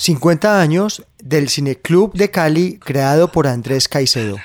50 años del Cineclub de Cali creado por Andrés Caicedo.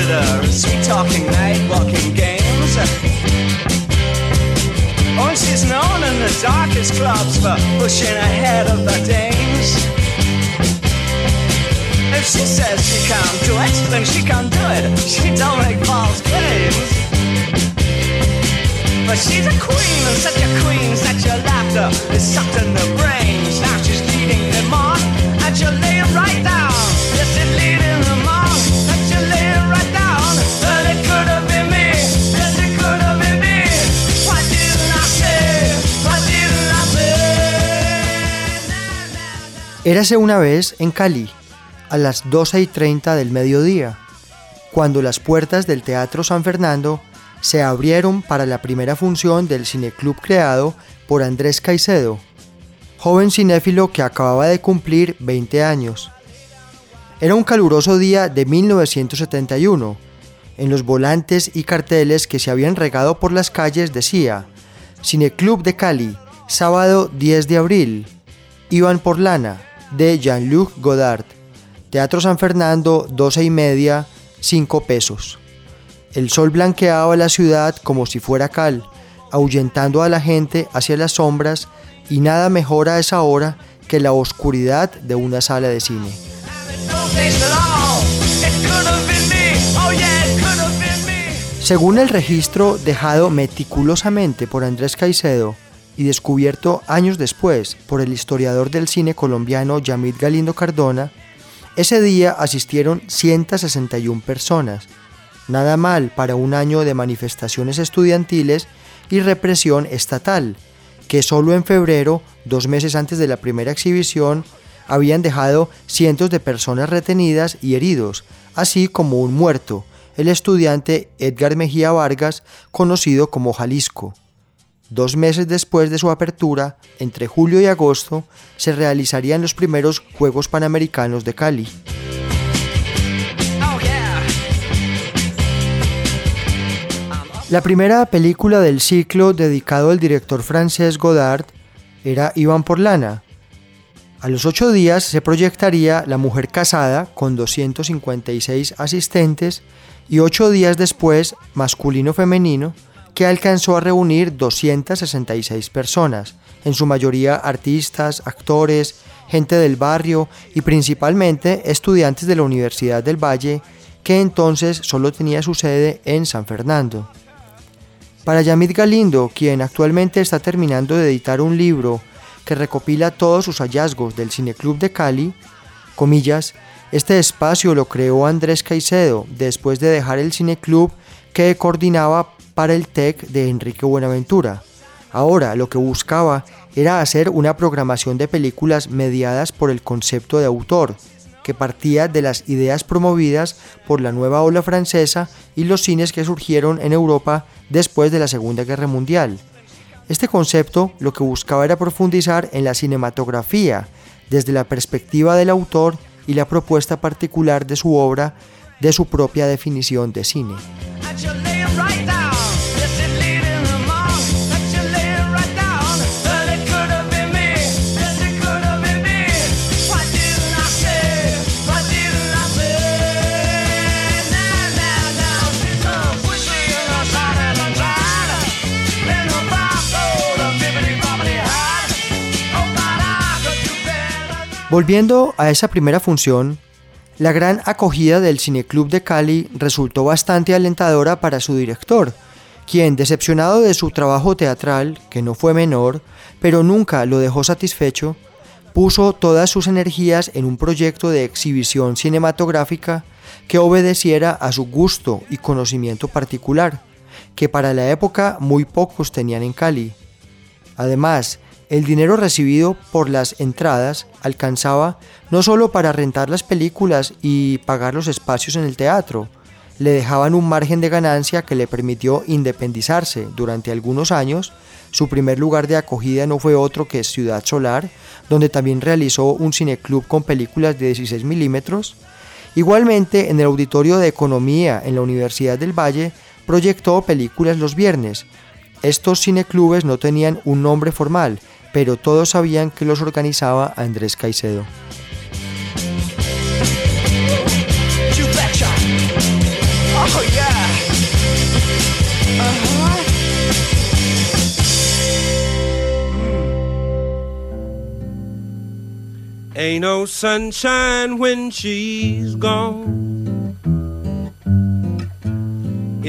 Ambassador, uh, sweet talking night walking games. Oh, she's known in the darkest clubs for pushing ahead of the dames. If she says she can't do it, then she can't do it. She don't make false claims. But she's a queen, and such a queen, such a laughter is sucked in the brains. Now she's leading them on, and she'll lay it right down. Yes, she's leading Érase una vez en Cali, a las 12 y 30 del mediodía, cuando las puertas del Teatro San Fernando se abrieron para la primera función del cineclub creado por Andrés Caicedo, joven cinéfilo que acababa de cumplir 20 años. Era un caluroso día de 1971. En los volantes y carteles que se habían regado por las calles decía Cineclub de Cali, sábado 10 de abril. Iban por lana, de Jean-Luc Godard. Teatro San Fernando, 12 y media, 5 pesos. El sol blanqueaba la ciudad como si fuera cal, ahuyentando a la gente hacia las sombras y nada mejor a esa hora que la oscuridad de una sala de cine. Según el registro dejado meticulosamente por Andrés Caicedo y descubierto años después por el historiador del cine colombiano Yamid Galindo Cardona, ese día asistieron 161 personas. Nada mal para un año de manifestaciones estudiantiles y represión estatal, que solo en febrero, dos meses antes de la primera exhibición, habían dejado cientos de personas retenidas y heridos, así como un muerto, el estudiante Edgar Mejía Vargas, conocido como Jalisco. Dos meses después de su apertura, entre julio y agosto, se realizarían los primeros Juegos Panamericanos de Cali. Oh. La primera película del ciclo dedicado al director francés Godard era Iván por Lana. A los ocho días se proyectaría La Mujer Casada con 256 asistentes y ocho días después Masculino-Femenino que alcanzó a reunir 266 personas, en su mayoría artistas, actores, gente del barrio y principalmente estudiantes de la Universidad del Valle, que entonces solo tenía su sede en San Fernando. Para Yamid Galindo, quien actualmente está terminando de editar un libro que recopila todos sus hallazgos del Cineclub de Cali, comillas, este espacio lo creó Andrés Caicedo después de dejar el Cineclub que coordinaba para el TEC de Enrique Buenaventura. Ahora lo que buscaba era hacer una programación de películas mediadas por el concepto de autor, que partía de las ideas promovidas por la nueva ola francesa y los cines que surgieron en Europa después de la Segunda Guerra Mundial. Este concepto lo que buscaba era profundizar en la cinematografía desde la perspectiva del autor y la propuesta particular de su obra de su propia definición de cine. Volviendo a esa primera función, la gran acogida del Cineclub de Cali resultó bastante alentadora para su director, quien, decepcionado de su trabajo teatral, que no fue menor, pero nunca lo dejó satisfecho, puso todas sus energías en un proyecto de exhibición cinematográfica que obedeciera a su gusto y conocimiento particular, que para la época muy pocos tenían en Cali. Además, el dinero recibido por las entradas alcanzaba no solo para rentar las películas y pagar los espacios en el teatro, le dejaban un margen de ganancia que le permitió independizarse durante algunos años. Su primer lugar de acogida no fue otro que Ciudad Solar, donde también realizó un cineclub con películas de 16 milímetros. Igualmente, en el Auditorio de Economía en la Universidad del Valle, proyectó películas los viernes. Estos cineclubes no tenían un nombre formal, pero todos sabían que los organizaba Andrés Caicedo. Oh, uh-huh. Ain't no sunshine when she's gone.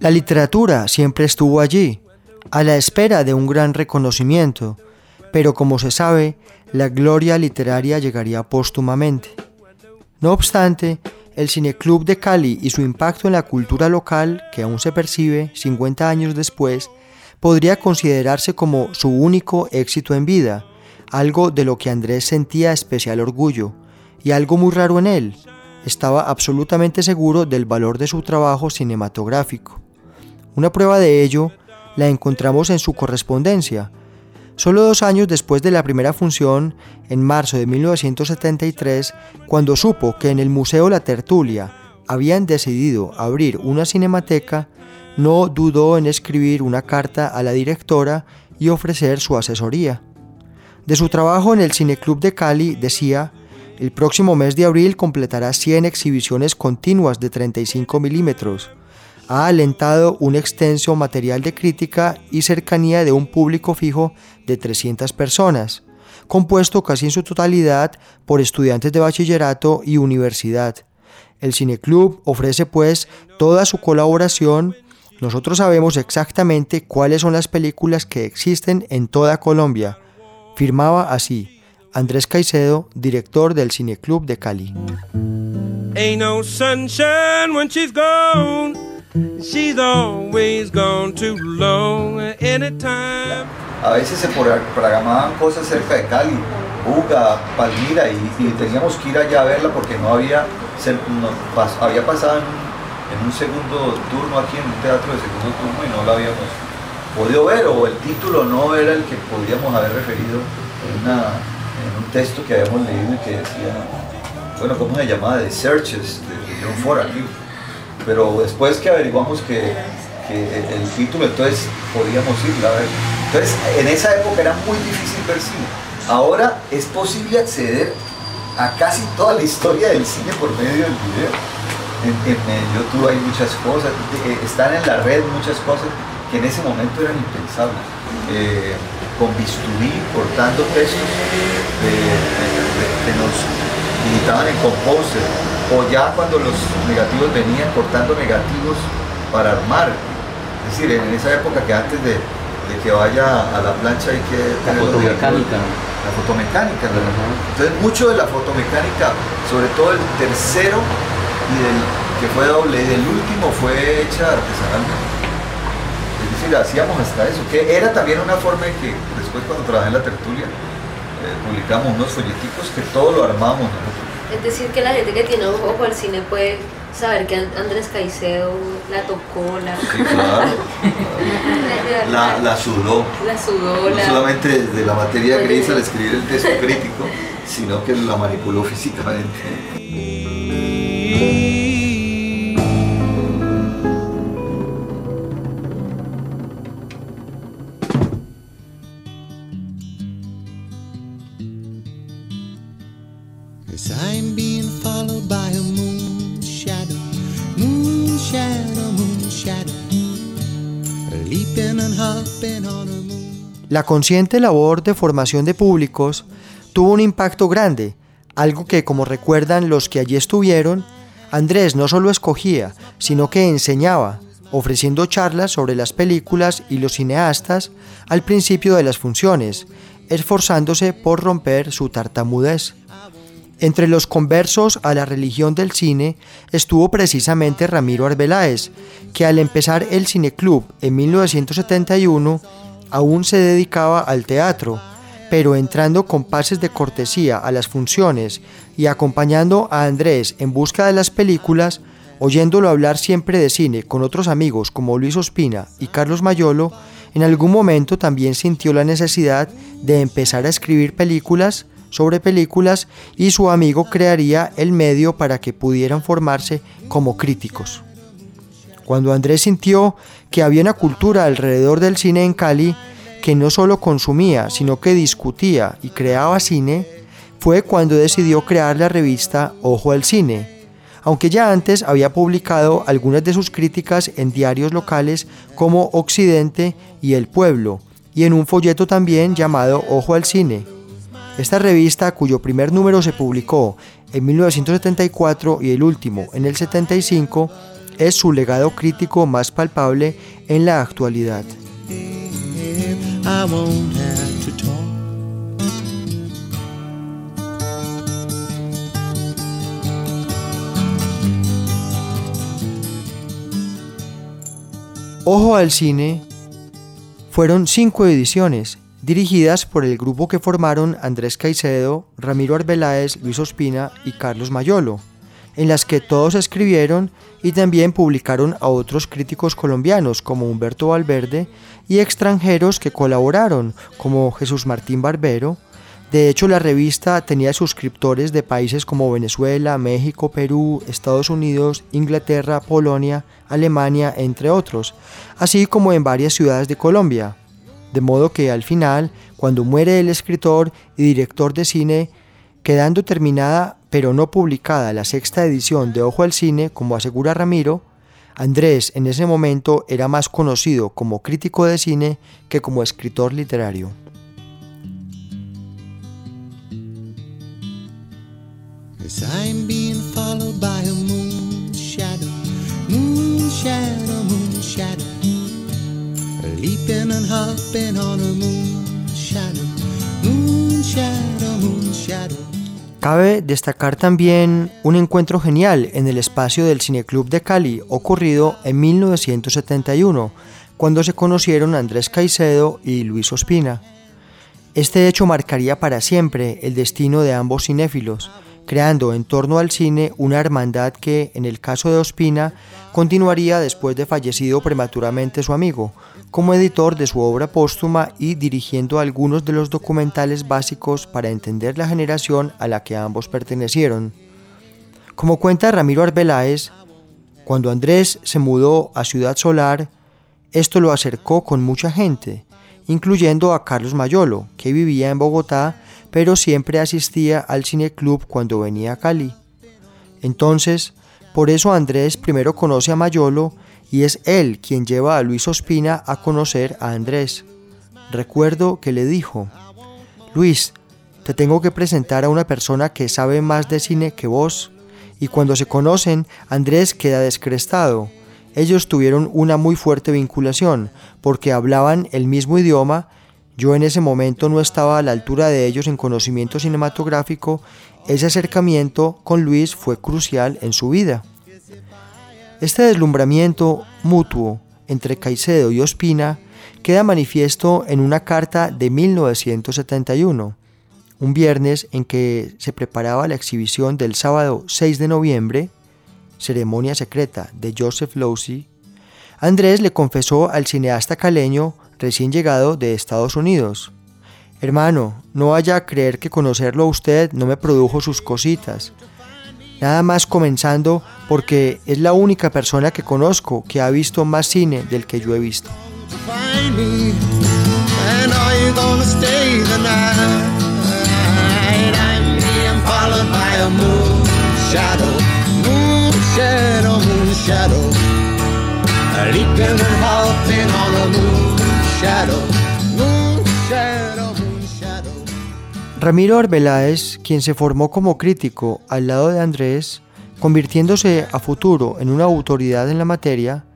La literatura siempre estuvo allí, a la espera de un gran reconocimiento, pero como se sabe, la gloria literaria llegaría póstumamente. No obstante, el Cineclub de Cali y su impacto en la cultura local, que aún se percibe 50 años después, podría considerarse como su único éxito en vida, algo de lo que Andrés sentía especial orgullo, y algo muy raro en él, estaba absolutamente seguro del valor de su trabajo cinematográfico. Una prueba de ello la encontramos en su correspondencia. Solo dos años después de la primera función, en marzo de 1973, cuando supo que en el Museo La Tertulia habían decidido abrir una cinemateca, no dudó en escribir una carta a la directora y ofrecer su asesoría. De su trabajo en el Cineclub de Cali decía, el próximo mes de abril completará 100 exhibiciones continuas de 35 milímetros. Ha alentado un extenso material de crítica y cercanía de un público fijo de 300 personas, compuesto casi en su totalidad por estudiantes de bachillerato y universidad. El Cineclub ofrece pues toda su colaboración nosotros sabemos exactamente cuáles son las películas que existen en toda Colombia. Firmaba así Andrés Caicedo, director del Cineclub de Cali. Ain't no sunshine when she's gone. She's always gone too. Anytime. A veces se programaban cosas cerca de Cali, Buga, Palmira, y, teníamos que ir allá a verla porque no había, había pasado en en un segundo turno aquí en un teatro de segundo turno y no lo habíamos podido ver o el título no era el que podríamos haber referido en, un texto que habíamos leído y que decía, bueno, ¿cómo se llamaba? The Searches de John Ford aquí. Pero después que averiguamos que, el título, entonces podíamos ir a ver. Entonces, en esa época era muy difícil ver cine. Ahora es posible acceder a casi toda la historia del cine por medio del video. En, YouTube hay muchas cosas, eh, están en la red muchas cosas que en ese momento eran impensables. Eh, con bisturí, cortando textos que nos editaban en Composer, o ya cuando los negativos venían cortando negativos para armar. Es decir, en esa época que antes de, que vaya a la plancha hay que... La fotomecánica. La fotomecánica. Entonces mucho de la fotomecánica, sobre todo el tercero y del que fue doble y del último fue hecha artesanalmente. Es decir, hacíamos hasta eso, que era también una forma de que después cuando trabajé en la tertulia, eh, publicamos unos folleticos que todo lo armamos. Es decir, que la gente que tiene ojo al cine puede saber que Andrés Caicedo la tocó, la... Sí, claro. la, la, sudó. La sudó. No solamente desde la materia gris al escribir el texto crítico, sino que la manipuló físicamente. La consciente labor de formación de públicos tuvo un impacto grande, algo que, como recuerdan los que allí estuvieron, Andrés no solo escogía, sino que enseñaba, ofreciendo charlas sobre las películas y los cineastas al principio de las funciones, esforzándose por romper su tartamudez. Entre los conversos a la religión del cine estuvo precisamente Ramiro Arbeláez, que al empezar el Cineclub en 1971 aún se dedicaba al teatro, pero entrando con pases de cortesía a las funciones y acompañando a Andrés en busca de las películas, oyéndolo hablar siempre de cine con otros amigos como Luis Ospina y Carlos Mayolo, en algún momento también sintió la necesidad de empezar a escribir películas sobre películas y su amigo crearía el medio para que pudieran formarse como críticos. Cuando Andrés sintió que había una cultura alrededor del cine en Cali que no solo consumía, sino que discutía y creaba cine, fue cuando decidió crear la revista Ojo al Cine, aunque ya antes había publicado algunas de sus críticas en diarios locales como Occidente y El Pueblo, y en un folleto también llamado Ojo al Cine. Esta revista, cuyo primer número se publicó en 1974 y el último en el 75, es su legado crítico más palpable en la actualidad. Ojo al cine fueron cinco ediciones dirigidas por el grupo que formaron Andrés Caicedo, Ramiro Arbeláez, Luis Ospina y Carlos Mayolo en las que todos escribieron y también publicaron a otros críticos colombianos como Humberto Valverde y extranjeros que colaboraron como Jesús Martín Barbero. De hecho, la revista tenía suscriptores de países como Venezuela, México, Perú, Estados Unidos, Inglaterra, Polonia, Alemania, entre otros, así como en varias ciudades de Colombia. De modo que al final, cuando muere el escritor y director de cine, quedando terminada pero no publicada la sexta edición de Ojo al Cine, como asegura Ramiro, Andrés en ese momento era más conocido como crítico de cine que como escritor literario. Cabe destacar también un encuentro genial en el espacio del Cineclub de Cali ocurrido en 1971, cuando se conocieron Andrés Caicedo y Luis Ospina. Este hecho marcaría para siempre el destino de ambos cinéfilos, creando en torno al cine una hermandad que, en el caso de Ospina, continuaría después de fallecido prematuramente su amigo, como editor de su obra póstuma y dirigiendo algunos de los documentales básicos para entender la generación a la que ambos pertenecieron. Como cuenta Ramiro Arbeláez, cuando Andrés se mudó a Ciudad Solar, esto lo acercó con mucha gente, incluyendo a Carlos Mayolo, que vivía en Bogotá, pero siempre asistía al cine club cuando venía a Cali. Entonces, Por eso Andrés primero conoce a Mayolo y es él quien lleva a Luis Ospina a conocer a Andrés. Recuerdo que le dijo, Luis, te tengo que presentar a una persona que sabe más de cine que vos. Y cuando se conocen, Andrés queda descrestado. Ellos tuvieron una muy fuerte vinculación, porque hablaban el mismo idioma. Yo en ese momento no estaba a la altura de ellos en conocimiento cinematográfico. Ese acercamiento con Luis fue crucial en su vida. Este deslumbramiento mutuo entre Caicedo y Ospina queda manifiesto en una carta de 1971, un viernes en que se preparaba la exhibición del sábado 6 de noviembre, ceremonia secreta de Joseph Losey, Andrés le confesó al cineasta caleño recién llegado de Estados Unidos, Hermano, no vaya a creer que conocerlo a usted no me produjo sus cositas. Nada más comenzando porque es la única persona que conozco que ha visto más cine del que yo he visto. Ramiro Arbeláez, quien se formó como crítico al lado de Andrés, convirtiéndose a futuro en una autoridad en la materia,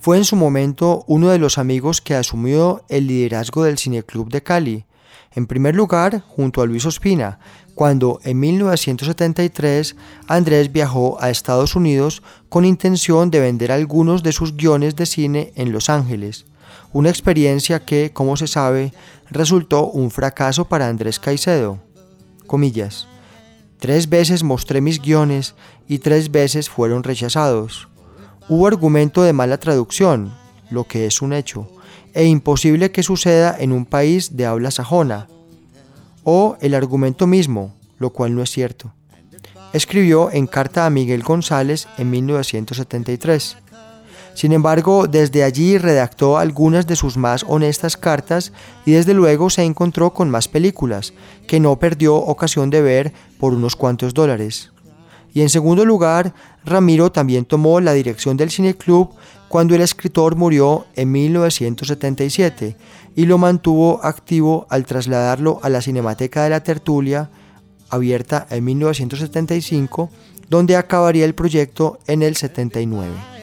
fue en su momento uno de los amigos que asumió el liderazgo del Cineclub de Cali, en primer lugar junto a Luis Ospina, cuando en 1973 Andrés viajó a Estados Unidos con intención de vender algunos de sus guiones de cine en Los Ángeles, una experiencia que, como se sabe, resultó un fracaso para Andrés Caicedo. Comillas. Tres veces mostré mis guiones y tres veces fueron rechazados. Hubo argumento de mala traducción, lo que es un hecho, e imposible que suceda en un país de habla sajona, o el argumento mismo, lo cual no es cierto. Escribió en carta a Miguel González en 1973. Sin embargo, desde allí redactó algunas de sus más honestas cartas y desde luego se encontró con más películas, que no perdió ocasión de ver por unos cuantos dólares. Y en segundo lugar, Ramiro también tomó la dirección del cineclub cuando el escritor murió en 1977 y lo mantuvo activo al trasladarlo a la Cinemateca de la Tertulia, abierta en 1975, donde acabaría el proyecto en el 79.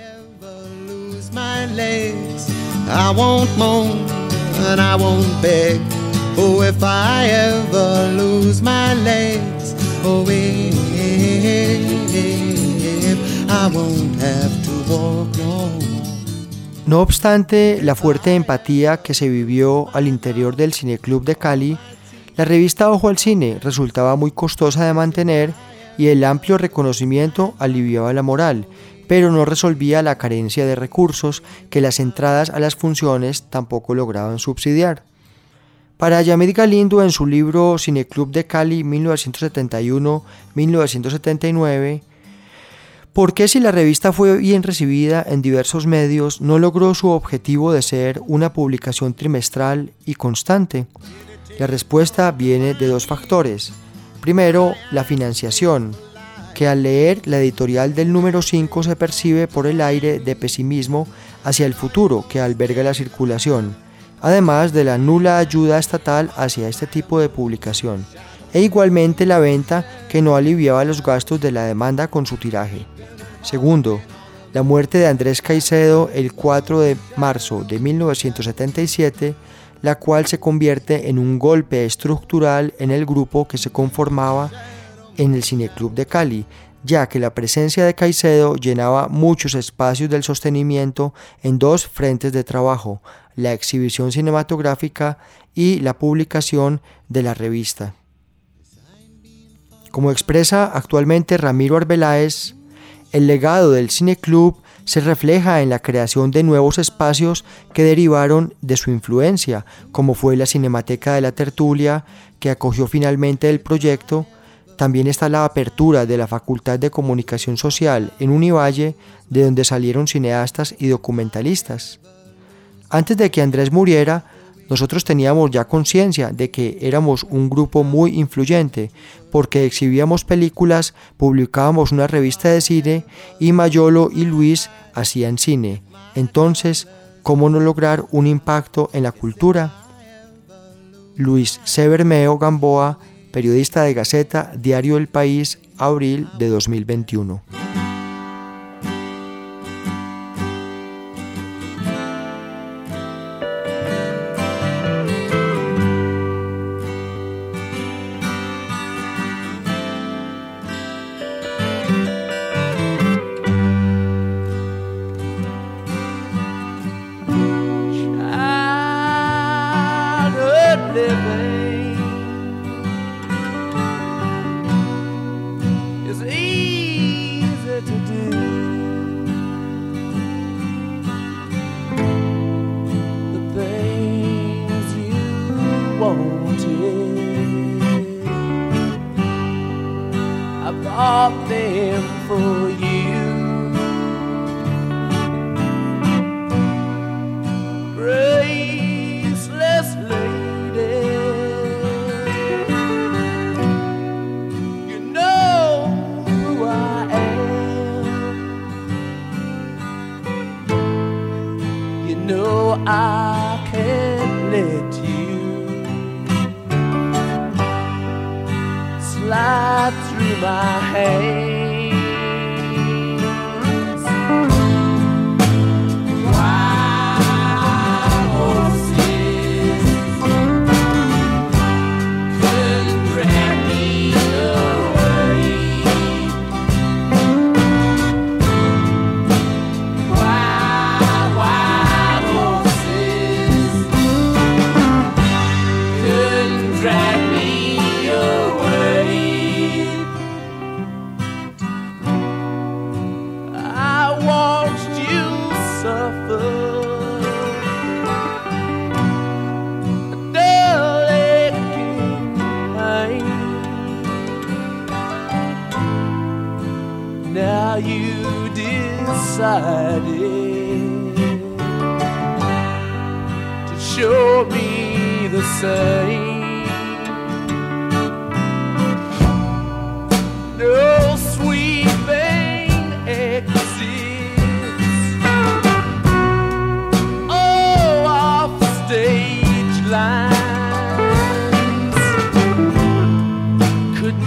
No obstante la fuerte empatía que se vivió al interior del Cineclub de Cali, la revista Ojo al Cine resultaba muy costosa de mantener y el amplio reconocimiento aliviaba la moral, pero no resolvía la carencia de recursos que las entradas a las funciones tampoco lograban subsidiar. Para Yamid Galindo en su libro Cineclub de Cali 1971-1979, ¿Por qué si la revista fue bien recibida en diversos medios no logró su objetivo de ser una publicación trimestral y constante? La respuesta viene de dos factores. Primero, la financiación, que al leer la editorial del número 5 se percibe por el aire de pesimismo hacia el futuro que alberga la circulación, además de la nula ayuda estatal hacia este tipo de publicación, e igualmente la venta que no aliviaba los gastos de la demanda con su tiraje. Segundo, la muerte de Andrés Caicedo el 4 de marzo de 1977, la cual se convierte en un golpe estructural en el grupo que se conformaba en el Cineclub de Cali, ya que la presencia de Caicedo llenaba muchos espacios del sostenimiento en dos frentes de trabajo, la exhibición cinematográfica y la publicación de la revista. Como expresa actualmente Ramiro Arbeláez, el legado del Cine Club se refleja en la creación de nuevos espacios que derivaron de su influencia, como fue la Cinemateca de la Tertulia, que acogió finalmente el proyecto. También está la apertura de la Facultad de Comunicación Social en Univalle, de donde salieron cineastas y documentalistas. Antes de que Andrés muriera, nosotros teníamos ya conciencia de que éramos un grupo muy influyente, porque exhibíamos películas, publicábamos una revista de cine y Mayolo y Luis hacían cine. Entonces, ¿cómo no lograr un impacto en la cultura? Luis Severmeo Gamboa, periodista de Gaceta, Diario El País, abril de 2021.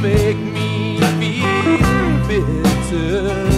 Make me feel bitter.